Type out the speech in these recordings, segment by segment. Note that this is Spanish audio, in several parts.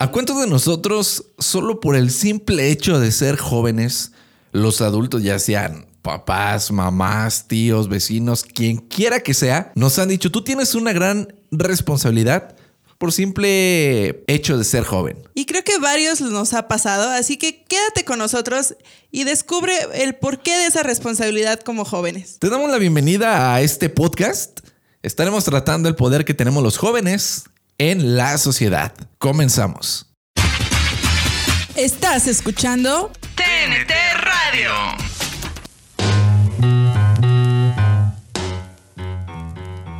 ¿A cuántos de nosotros, solo por el simple hecho de ser jóvenes, los adultos, ya sean papás, mamás, tíos, vecinos, quien quiera que sea, nos han dicho, tú tienes una gran responsabilidad por simple hecho de ser joven. Y creo que varios nos ha pasado, así que quédate con nosotros y descubre el porqué de esa responsabilidad como jóvenes. Te damos la bienvenida a este podcast. Estaremos tratando el poder que tenemos los jóvenes en la sociedad. Comenzamos. Estás escuchando TNT Radio.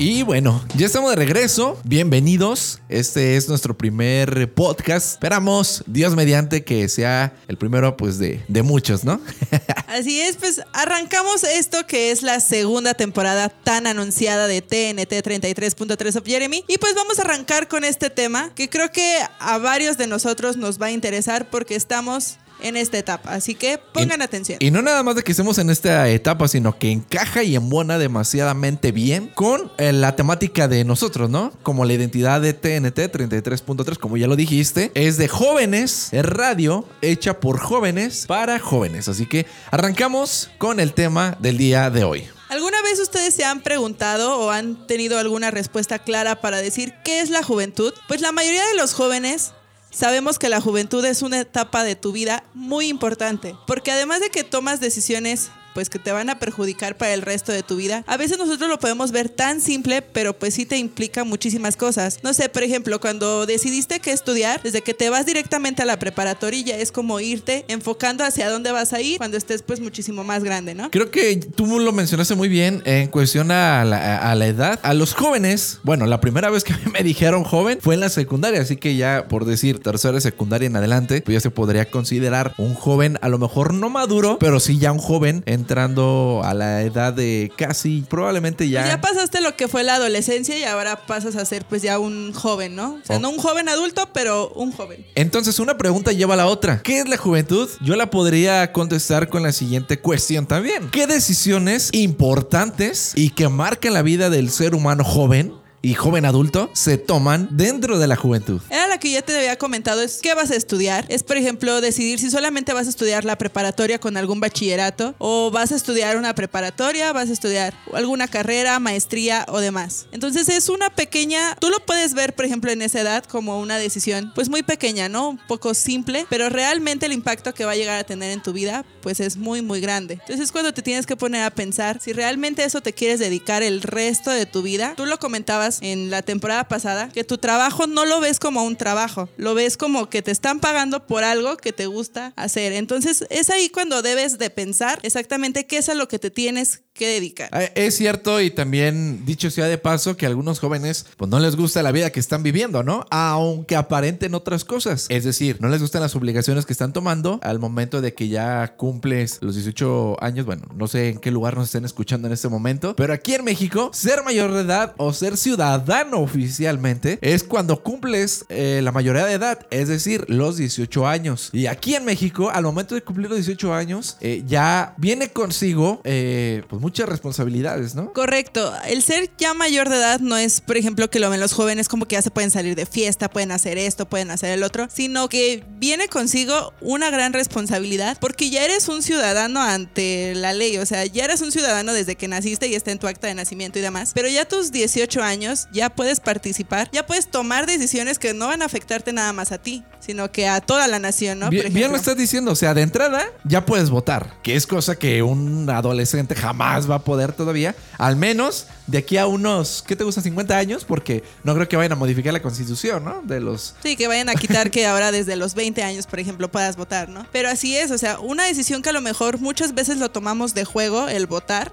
Y bueno, ya estamos de regreso. Bienvenidos. Este es nuestro primer podcast. Esperamos, Dios mediante, que sea el primero pues de, de muchos, ¿no? Así es, pues arrancamos esto que es la segunda temporada tan anunciada de TNT 33.3 of Jeremy. Y pues vamos a arrancar con este tema que creo que a varios de nosotros nos va a interesar porque estamos en esta etapa. Así que pongan Y- atención. Y no nada más de que estemos en esta etapa, sino que encaja y embona demasiadamente bien con eh, la temática de nosotros, ¿no? Como la identidad de TNT 33.3, como ya lo dijiste, es de jóvenes, es radio hecha por jóvenes para jóvenes. Así que arrancamos con el tema del día de hoy. ¿Alguna vez ustedes se han preguntado o han tenido alguna respuesta clara para decir qué es la juventud? Pues la mayoría de los jóvenes sabemos que la juventud es una etapa de tu vida muy importante, porque además de que tomas decisiones pues que te van a perjudicar para el resto de tu vida. A veces nosotros lo podemos ver tan simple, pero pues sí te implica muchísimas cosas. No sé, por ejemplo, cuando decidiste qué estudiar, desde que te vas directamente a la preparatoria ya es como irte enfocando hacia dónde vas a ir cuando estés pues muchísimo más grande, ¿no? Creo que tú lo mencionaste muy bien en cuestión a la, a la edad. A los jóvenes, bueno, la primera vez que me dijeron joven fue en la secundaria, así que ya por decir tercera de secundaria en adelante, pues ya se podría considerar un joven, a lo mejor no maduro, pero sí ya un joven entrando a la edad de casi, probablemente ya... Pues ya pasaste lo que fue la adolescencia y ahora pasas a ser pues ya un joven, ¿no? O sea, Oh. no un joven adulto, pero un joven. Entonces una pregunta lleva a la otra. ¿Qué es la juventud? Yo la podría contestar con la siguiente cuestión también. ¿Qué decisiones importantes y que marcan la vida del ser humano joven y joven adulto se toman dentro de la juventud? Era la que ya te había comentado, es qué vas a estudiar. Es, por ejemplo, decidir si solamente vas a estudiar la preparatoria con algún bachillerato o vas a estudiar una preparatoria, vas a estudiar alguna carrera, maestría o demás. Entonces es una pequeña, tú lo puedes ver, por ejemplo, en esa edad como una decisión pues muy pequeña, ¿no? Un poco simple, pero realmente el impacto que va a llegar a tener en tu vida pues es muy, muy grande. Entonces es cuando te tienes que poner a pensar si realmente eso te quieres dedicar el resto de tu vida. Tú lo comentabas en la temporada pasada, que tu trabajo no lo ves como un trabajo, lo ves como que te están pagando por algo que te gusta hacer. Entonces es ahí cuando debes de pensar exactamente qué es a lo que te tienes que dedicar. Eh, Es cierto y también dicho sea de paso que a algunos jóvenes pues no les gusta la vida que están viviendo, ¿no? Aunque aparenten otras cosas. Es decir, no les gustan las obligaciones que están tomando al momento de que ya cumples los 18 años. Bueno, no sé en qué lugar nos estén escuchando en este momento, pero aquí en México, ser mayor de edad o ser ciudadano oficialmente es cuando cumples eh, la mayoría de edad, es decir, los 18 años. Y aquí en México, al momento de cumplir los 18 años, eh, ya viene consigo eh, pues muchas responsabilidades, ¿no? Correcto. El ser ya mayor de edad no es, por ejemplo, que lo ven los jóvenes como que ya se pueden salir de fiesta, pueden hacer esto, pueden hacer el otro, sino que viene consigo una gran responsabilidad porque ya eres un ciudadano ante la ley, o sea, ya eres un ciudadano desde que naciste y está en tu acta de nacimiento y demás, pero ya a tus 18 años ya puedes participar, ya puedes tomar decisiones que no van a afectarte nada más a ti, sino que a toda la nación, ¿no? Bien, bien lo estás diciendo, o sea, de entrada ya puedes votar, que es cosa que un adolescente jamás va a poder todavía, al menos de aquí a unos, ¿qué te gusta? 50 años, porque no creo que vayan a modificar la constitución, ¿no? De los... Sí, que vayan a quitar que ahora desde los 20 años, por ejemplo, puedas votar, ¿no? Pero así es, o sea, una decisión que a lo mejor muchas veces lo tomamos de juego, el votar.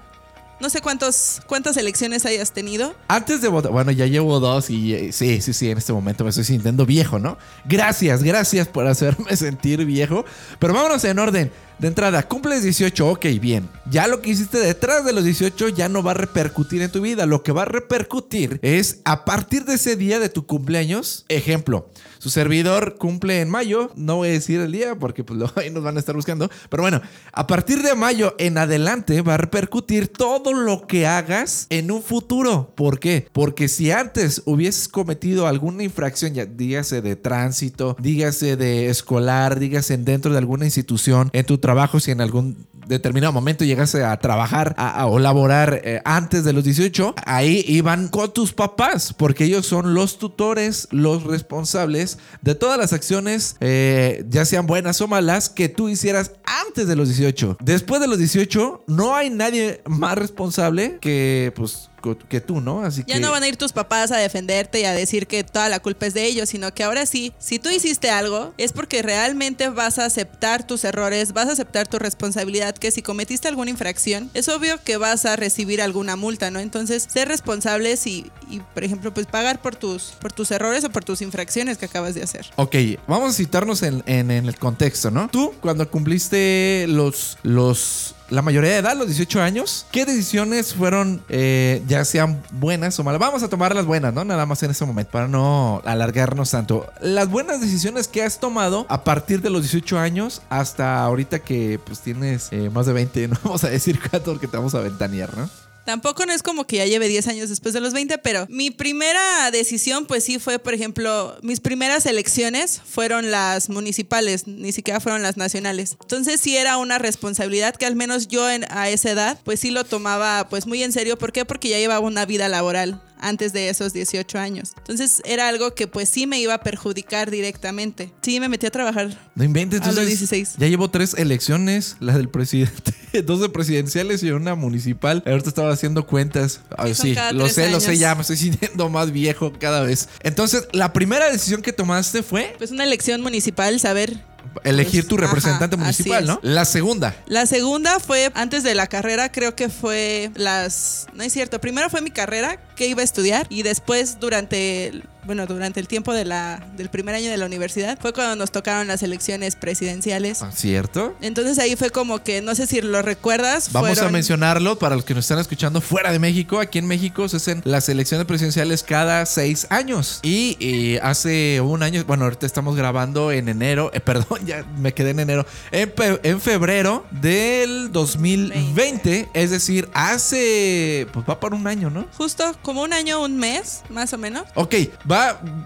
No sé cuántos, cuántas elecciones hayas tenido. Antes de votar, bueno, ya llevo dos y eh, sí, sí, sí, en este momento me estoy sintiendo viejo, ¿no? Gracias, gracias por hacerme sentir viejo. Pero vámonos en orden. De entrada, cumples 18, ok, bien. Ya lo que hiciste detrás de los 18 ya no va a repercutir en tu vida. Lo que va a repercutir es a partir de ese día de tu cumpleaños. Ejemplo, su servidor cumple en mayo. No voy a decir el día porque pues luego ahí nos van a estar buscando. Pero bueno, a partir de mayo en adelante va a repercutir todo lo que hagas en un futuro. ¿Por qué? Porque si antes hubieses cometido alguna infracción, ya dígase de tránsito, dígase de escolar, dígase dentro de alguna institución, en tu trabajo, si en algún determinado momento llegase a trabajar o laborar eh, antes de los 18, ahí iban con tus papás, porque ellos son los tutores, los responsables de todas las acciones, eh, ya sean buenas o malas, que tú hicieras antes de los 18. Después de los 18, no hay nadie más responsable que, pues, que tú, ¿no? Así ya no van a ir tus papás a defenderte y a decir que toda la culpa es de ellos, sino que ahora sí, si tú hiciste algo, es porque realmente vas a aceptar tus errores, vas a aceptar tu responsabilidad, que si cometiste alguna infracción, es obvio que vas a recibir alguna multa, ¿no? Entonces, ser responsables y, por ejemplo, pues pagar por tus, por tus errores o por tus infracciones que acabas de hacer. Ok, vamos a citarnos en, en el contexto, ¿no? Tú, cuando cumpliste los, los la mayoría de edad, los 18 años, ¿qué decisiones fueron, eh, ya sean buenas o malas? Vamos a tomar las buenas, ¿no? Nada más en ese momento, para no alargarnos tanto. Las buenas decisiones que has tomado a partir de los 18 años hasta ahorita que pues tienes eh, más de 20, no vamos a decir cuánto porque te vamos a ventanear, ¿no? Tampoco no es como que ya lleve 10 años después de los 20, pero mi primera decisión pues sí fue, por ejemplo, mis primeras elecciones fueron las municipales, ni siquiera fueron las nacionales. Entonces sí era una responsabilidad que al menos yo a esa edad pues sí lo tomaba pues muy en serio. ¿Por qué? Porque ya llevaba una vida laboral antes de esos 18 años. Entonces era algo que pues sí me iba a perjudicar directamente. Sí, me metí a trabajar. No inventes, a los 16. Ya llevo tres elecciones, la del presidente, dos de presidenciales y una municipal. Ahorita estaba haciendo cuentas. sí, lo sé, lo sé, ya me estoy sintiendo más viejo cada vez. Entonces, la primera decisión que tomaste fue... Pues una elección municipal, saber elegir pues, tu representante municipal, ¿no? La segunda. La segunda fue antes de la carrera, creo que fue las. No es cierto. Primero fue mi carrera que iba a estudiar y después durante bueno, durante el tiempo de la, del primer año de la universidad, fue cuando nos tocaron las elecciones presidenciales. Ah, ¿Cierto? Entonces ahí fue como que, no sé si lo recuerdas. Vamos a mencionarlo para los que nos están escuchando fuera de México. Aquí en México se hacen las elecciones presidenciales cada seis años. Y, hace un año, bueno, ahorita estamos grabando en enero, eh, perdón, ya me quedé en enero, en, febrero del 2020, es decir, hace, pues va para un año, ¿no? Justo como un año, un mes, más o menos. Ok, va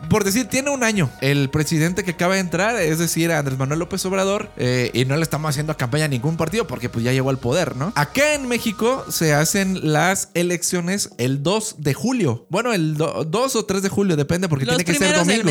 por decir, tiene un año el presidente que acaba de entrar, es decir, Andrés Manuel López Obrador, eh, y no le estamos haciendo campaña a ningún partido porque pues ya llegó al poder, ¿no? Acá en México se hacen las elecciones el 2 de julio. Bueno, el 2 o 3 de julio, depende porque tiene que ser domingo.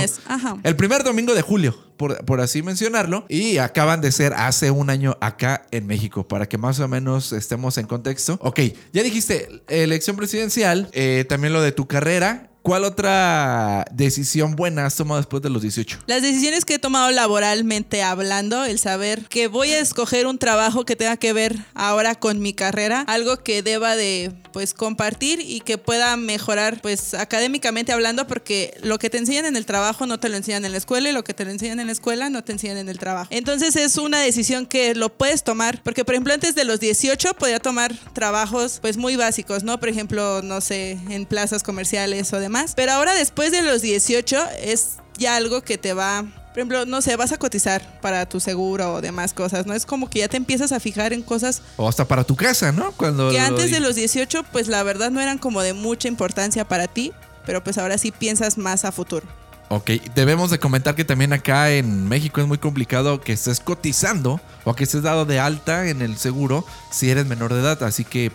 El primer domingo de julio, por, por así mencionarlo, y acaban de ser hace un año acá en México, para que más o menos estemos en contexto. Ok, ya dijiste elección presidencial, eh, también lo de tu carrera, ¿Cuál otra decisión buena has tomado después de los 18? Las decisiones que he tomado laboralmente hablando, el saber que voy a escoger un trabajo que tenga que ver ahora con mi carrera, algo que deba de pues compartir y que pueda mejorar pues académicamente hablando porque lo que te enseñan en el trabajo no te lo enseñan en la escuela y lo que te lo enseñan en la escuela no te enseñan en el trabajo. Entonces es una decisión que lo puedes tomar porque por ejemplo antes de los 18 podía tomar trabajos pues muy básicos, ¿no? Por ejemplo, no sé, en plazas comerciales o demás pero ahora después de los 18 es ya algo que te va por ejemplo, no sé, vas a cotizar para tu seguro o demás cosas, ¿no? Es como que ya te empiezas a fijar en cosas. O hasta para tu casa, ¿no? Cuando. Que antes de los 18, pues la verdad no eran como de mucha importancia para ti, pero pues ahora sí piensas más a futuro. Ok, debemos de comentar que también acá en México es muy complicado que estés cotizando o que estés dado de alta en el seguro si eres menor de edad, así que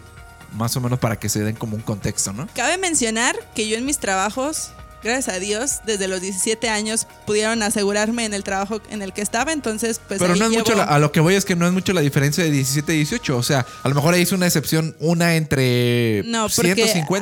más o menos para que se den como un contexto, ¿no? Cabe mencionar que yo en mis trabajos gracias a Dios, desde los 17 años pudieron asegurarme en el trabajo en el que estaba, entonces pues... Pero no es mucho, a lo que voy es que no es mucho la diferencia de 17 y 18, o sea, a lo mejor ahí es una excepción, una entre no, porque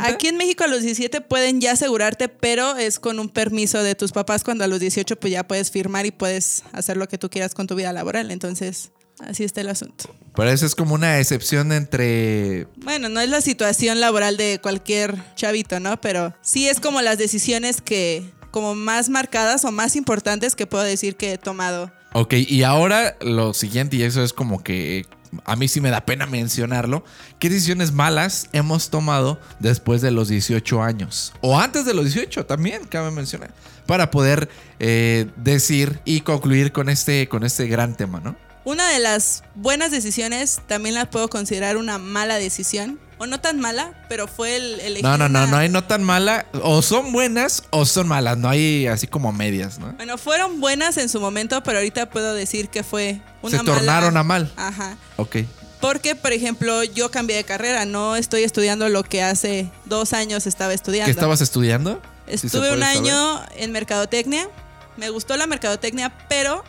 Aquí en México a los 17 pueden ya asegurarte, pero es con un permiso de tus papás cuando a los 18 pues ya puedes firmar y puedes hacer lo que tú quieras con tu vida laboral, entonces... Así está el asunto. Pero eso es como una excepción entre... Bueno, no es la situación laboral de cualquier chavito, ¿no? Pero sí es como las decisiones que, como más marcadas o más importantes que puedo decir que he tomado. Ok, y ahora lo siguiente, y eso es como que a mí sí me da pena mencionarlo. ¿Qué decisiones malas hemos tomado después de los 18 años? O antes de los 18 también, cabe mencionar. Para poder eh, decir y concluir con este, con este gran tema, ¿no? Una de las buenas decisiones también la puedo considerar una mala decisión o no tan mala, pero fue el elegir No, no, no, no hay no tan mala. O son buenas o son malas. No hay así como medias, ¿no? Bueno, fueron buenas en su momento, pero ahorita puedo decir que fue una Se tornaron mala- a mal. Ajá. Ok. Porque, por ejemplo, yo cambié de carrera, no estoy estudiando lo que hace dos años estaba estudiando. ¿Qué estabas estudiando? Si Estuve un saber. año en mercadotecnia. Me gustó la mercadotecnia, pero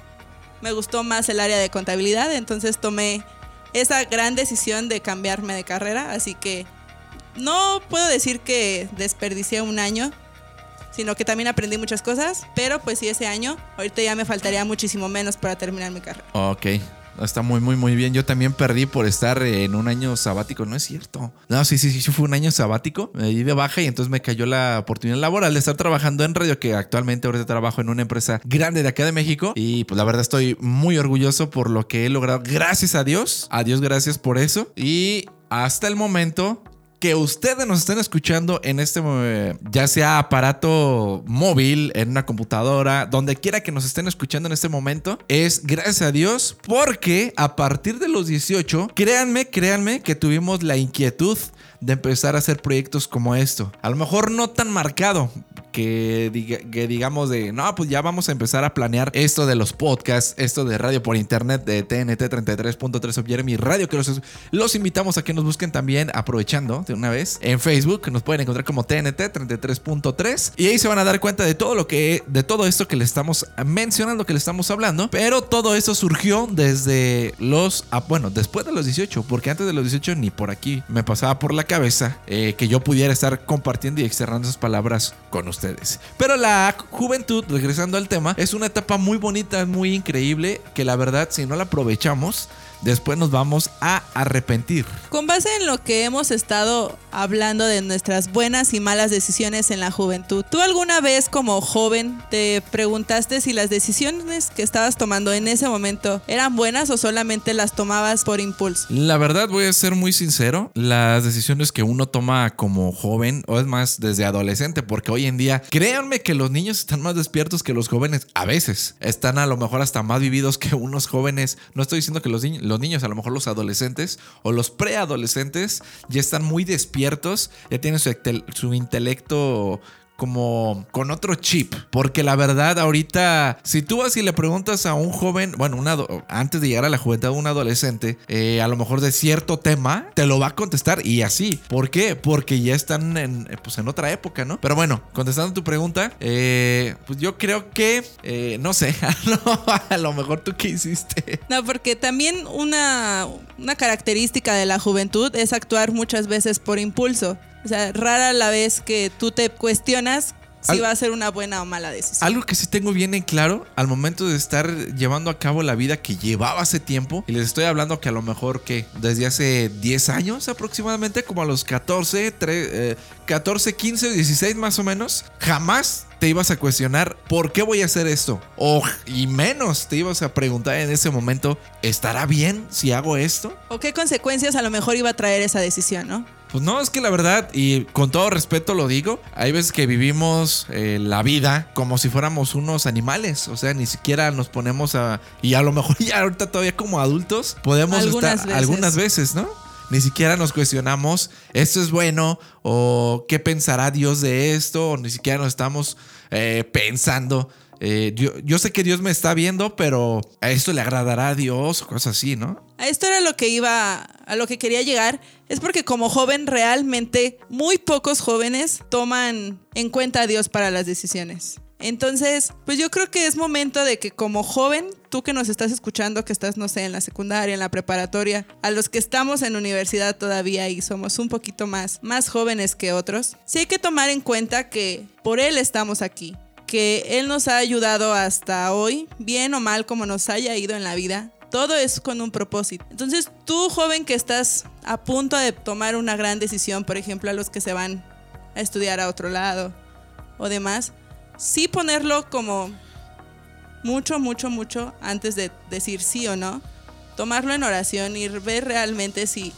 me gustó más el área de contabilidad. Entonces tomé esa gran decisión de cambiarme de carrera. Así que no puedo decir que desperdicié un año, sino que también aprendí muchas cosas. Pero pues sí, ese año, ahorita ya me faltaría muchísimo menos para terminar mi carrera. Ok. Está muy, muy, muy bien. Yo también perdí por estar en un año sabático. No es cierto. No, sí, sí, sí, fue un año sabático. Me di de baja y entonces me cayó la oportunidad laboral de estar trabajando en radio, que actualmente ahorita trabajo en una empresa grande de acá de México. Y pues la verdad estoy muy orgulloso por lo que he logrado. Gracias a Dios. A Dios gracias por eso. Y hasta el momento que ustedes nos estén escuchando en este, eh, ya sea aparato móvil, en una computadora, donde quiera que nos estén escuchando en este momento, es gracias a Dios, porque a partir de los 18, créanme, créanme que tuvimos la inquietud de empezar a hacer proyectos como esto. A lo mejor no tan marcado. Que, diga- que digamos de, no, pues ya vamos a empezar a planear esto de los podcasts, esto de radio por internet de TNT 33.3 of Jeremy Radio, que los, los invitamos a que nos busquen también, aprovechando de una vez, en Facebook, nos pueden encontrar como TNT 33.3 y ahí se van a dar cuenta de todo lo que, de todo esto que le estamos mencionando, que le estamos hablando, pero todo esto surgió desde los, ah, bueno, después de los 18, porque antes de los 18 ni por aquí me pasaba por la cabeza eh, que yo pudiera estar compartiendo y externando esas palabras con ustedes. Pero la juventud, regresando al tema, es una etapa muy bonita, muy increíble, que la verdad, si no la aprovechamos, después nos vamos a arrepentir. Con base en lo que hemos estado hablando de nuestras buenas y malas decisiones en la juventud, ¿tú alguna vez como joven te preguntaste si las decisiones que estabas tomando en ese momento eran buenas o solamente las tomabas por impulso? La verdad, voy a ser muy sincero, las decisiones que uno toma como joven, o es más, desde adolescente, porque hoy en día, créanme que los niños están más despiertos que los jóvenes, a veces, están a lo mejor hasta más vividos que unos jóvenes, no estoy diciendo que los, ni- los niños, a lo mejor los adolescentes o los preadolescentes ya están muy despiertos, ya tienen su, su intelecto como con otro chip. Porque la verdad, ahorita, si tú vas y le preguntas a un joven, bueno, un ado- antes de llegar a la juventud, un adolescente, eh, a lo mejor de cierto tema, te lo va a contestar y así. ¿Por qué? Porque ya están en, pues en otra época, ¿no? Pero bueno, contestando tu pregunta, eh, pues yo creo que, eh, no sé, a lo mejor tú qué hiciste. No, porque también una, una característica de la juventud es actuar muchas veces por impulso. O sea, rara la vez que tú te cuestionas si Al- va a ser una buena o mala decisión. Algo que sí tengo bien en claro al momento de estar llevando a cabo la vida que llevaba hace tiempo, y les estoy hablando que a lo mejor que desde hace 10 años aproximadamente, como a los 14, tre- eh, 14, 15, 16 más o menos, jamás te ibas a cuestionar por qué voy a hacer esto. O y menos te ibas a preguntar en ese momento, ¿estará bien si hago esto? ¿O qué consecuencias a lo mejor iba a traer esa decisión, no? Pues no, es que la verdad, y con todo respeto lo digo, hay veces que vivimos eh, la vida como si fuéramos unos animales, o sea, ni siquiera nos ponemos a... Y a lo mejor ya ahorita todavía como adultos podemos Algunas estar veces. algunas veces, ¿no? Ni siquiera nos cuestionamos, ¿esto es bueno? ¿O qué pensará Dios de esto? O ni siquiera nos estamos eh, pensando. Eh, yo, sé que Dios me está viendo, pero a esto le agradará a Dios cosas así, ¿no? A esto era lo que iba, a lo que quería llegar. Es porque como joven realmente muy pocos jóvenes toman en cuenta a Dios para las decisiones. Entonces, pues yo creo que es momento de que como joven, tú que nos estás escuchando, que estás, no sé, en la secundaria, en la preparatoria, a los que estamos en universidad todavía y somos un poquito más, más jóvenes que otros, sí hay que tomar en cuenta que por Él estamos aquí, que Él nos ha ayudado hasta hoy, bien o mal como nos haya ido en la vida, todo es con un propósito. Entonces, tú, joven que estás a punto de tomar una gran decisión, por ejemplo, a los que se van a estudiar a otro lado o demás, sí ponerlo como mucho, mucho, mucho antes de decir sí o no. Tomarlo en oración y ver realmente si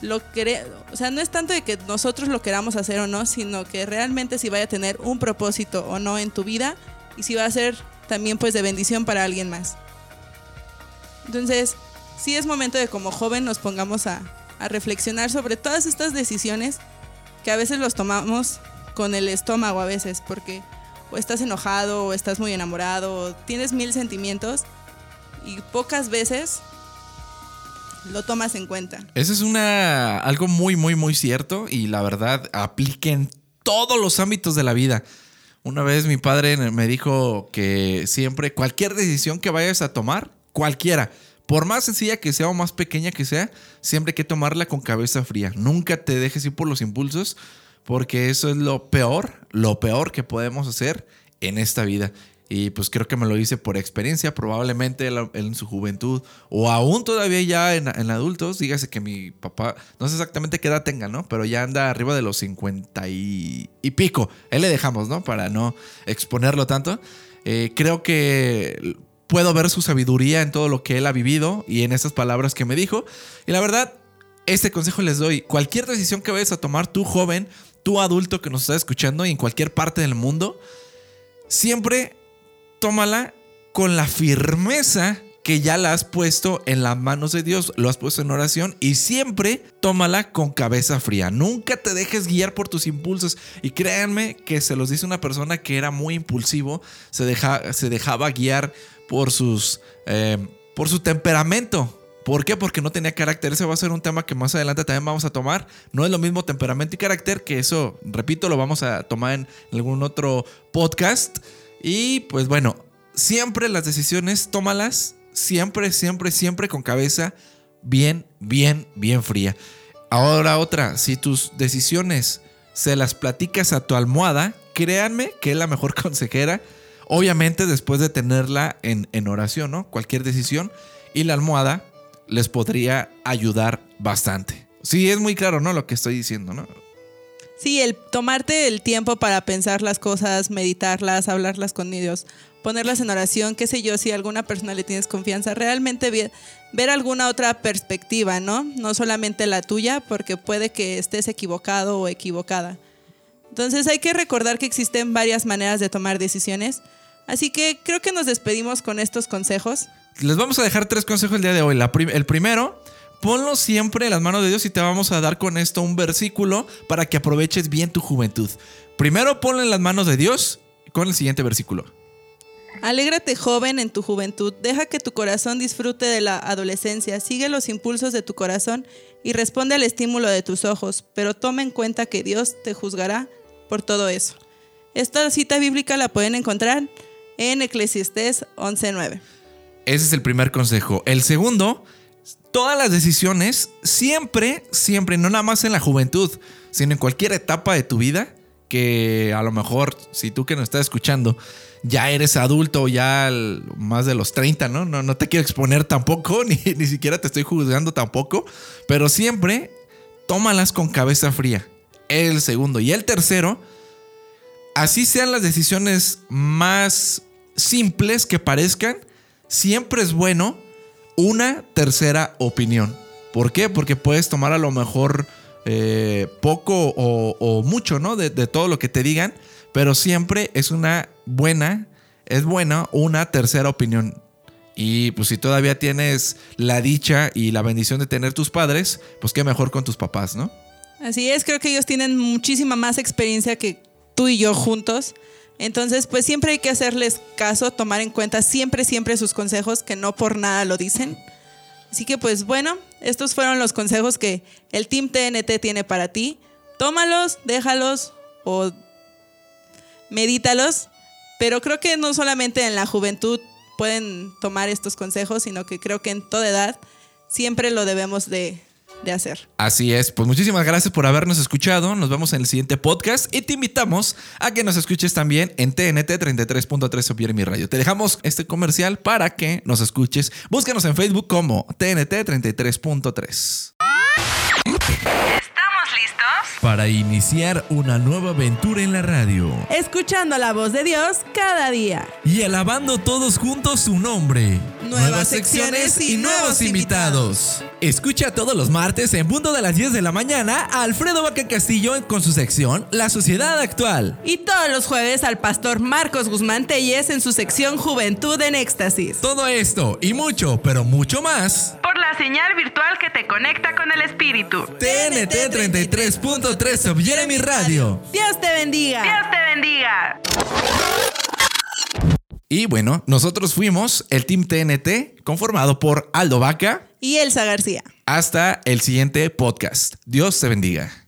lo quere- o sea, no es tanto de que nosotros lo queramos hacer o no, sino que realmente si vaya a tener un propósito o no en tu vida y si va a ser también pues de bendición para alguien más. Entonces, sí es momento de como joven nos pongamos a, a reflexionar sobre todas estas decisiones que a veces los tomamos con el estómago a veces, porque o estás enojado, o estás muy enamorado, o tienes mil sentimientos y pocas veces lo tomas en cuenta. Eso es una algo muy, muy, muy cierto y la verdad aplica en todos los ámbitos de la vida. Una vez mi padre me dijo que siempre cualquier decisión que vayas a tomar, cualquiera, por más sencilla que sea o más pequeña que sea, siempre hay que tomarla con cabeza fría. Nunca te dejes ir por los impulsos, porque eso es lo peor, lo peor que podemos hacer en esta vida. Y pues creo que me lo hice por experiencia, probablemente en su juventud o aún todavía ya en, adultos. Dígase que mi papá, no sé exactamente qué edad tenga, ¿no? Pero ya anda arriba de los 50 y, pico. Él le dejamos, ¿no? Para no exponerlo tanto. Eh, creo que puedo ver su sabiduría en todo lo que él ha vivido y en esas palabras que me dijo. Y la verdad, este consejo les doy. Cualquier decisión que vayas a tomar, tú joven, tú adulto que nos estás escuchando y en cualquier parte del mundo, siempre tómala con la firmeza que ya la has puesto en las manos de Dios, lo has puesto en oración y siempre tómala con cabeza fría. Nunca te dejes guiar por tus impulsos. Y créanme que se los dice una persona que era muy impulsivo, se, deja, se dejaba guiar por, sus, eh, por su temperamento. ¿Por qué? Porque no tenía carácter. Ese va a ser un tema que más adelante también vamos a tomar. No es lo mismo temperamento y carácter, que eso, repito, lo vamos a tomar en algún otro podcast. Y pues bueno, siempre las decisiones, tómalas siempre, siempre, siempre con cabeza bien, bien, bien fría. Ahora otra, si tus decisiones se las platicas a tu almohada, créanme que es la mejor consejera. Obviamente después de tenerla en, en oración, ¿no? Cualquier decisión. Y la almohada les podría ayudar bastante. Sí, es muy claro, ¿no? Lo que estoy diciendo, ¿no? Sí, el tomarte el tiempo para pensar las cosas, meditarlas, hablarlas con Dios, ponerlas en oración, qué sé yo, si a alguna persona le tienes confianza, realmente ver, alguna otra perspectiva, ¿no? No solamente la tuya, porque puede que estés equivocado o equivocada. Entonces hay que recordar que existen varias maneras de tomar decisiones. Así que creo que nos despedimos con estos consejos. Les vamos a dejar tres consejos el día de hoy. el primero ponlo siempre en las manos de Dios y te vamos a dar con esto un versículo para que aproveches bien tu juventud. Primero ponlo en las manos de Dios con el siguiente versículo. Alégrate joven en tu juventud, deja que tu corazón disfrute de la adolescencia, sigue los impulsos de tu corazón y responde al estímulo de tus ojos, pero toma en cuenta que Dios te juzgará por todo eso. Esta cita bíblica la pueden encontrar en Eclesiastés 11.9. Ese es el primer consejo. El segundo todas las decisiones, siempre, siempre, no nada más en la juventud, sino en cualquier etapa de tu vida, que a lo mejor, si tú que nos estás escuchando, ya eres adulto, ya más de los 30, ¿no? No, no te quiero exponer tampoco, ni, ni siquiera te estoy juzgando tampoco, pero siempre tómalas con cabeza fría. El segundo. Y el tercero, así sean las decisiones más simples que parezcan, siempre es bueno una tercera opinión. ¿Por qué? Porque puedes tomar a lo mejor eh, poco o, mucho, ¿no? De, todo lo que te digan, pero siempre es una buena, es buena una tercera opinión. Y pues si todavía tienes la dicha y la bendición de tener tus padres, pues qué mejor con tus papás, ¿no? Así es, creo que ellos tienen muchísima más experiencia que tú y yo juntos. Entonces, pues siempre hay que hacerles caso, tomar en cuenta siempre, siempre sus consejos, que no por nada lo dicen. Así que pues bueno, estos fueron los consejos que el Team TNT tiene para ti. Tómalos, déjalos o medítalos. Pero creo que no solamente en la juventud pueden tomar estos consejos, sino que creo que en toda edad siempre lo debemos de, de hacer. Así es, pues muchísimas gracias por habernos escuchado. Nos vemos en el siguiente podcast y te invitamos a que nos escuches también en TNT 33.3 Opier mi radio. Te dejamos este comercial para que nos escuches. Búscanos en Facebook como TNT 33.3 para iniciar una nueva aventura en la radio. Escuchando la voz de Dios cada día. Y alabando todos juntos su nombre. Nuevas, secciones y, nuevos invitados. Escucha todos los martes en punto de las 10 de la mañana a Alfredo Vaca Castillo con su sección La Sociedad Actual. Y todos los jueves al pastor Marcos Guzmán Telles en su sección Juventud en Éxtasis. Todo esto y mucho, pero mucho más. Por la señal virtual que te conecta con el espíritu. TNT 33.3 Jeremy Radio. Dios te bendiga. Dios te bendiga. Y bueno, nosotros fuimos el Team TNT, conformado por Aldo Vaca. Y Elsa García. Hasta el siguiente podcast. Dios te bendiga.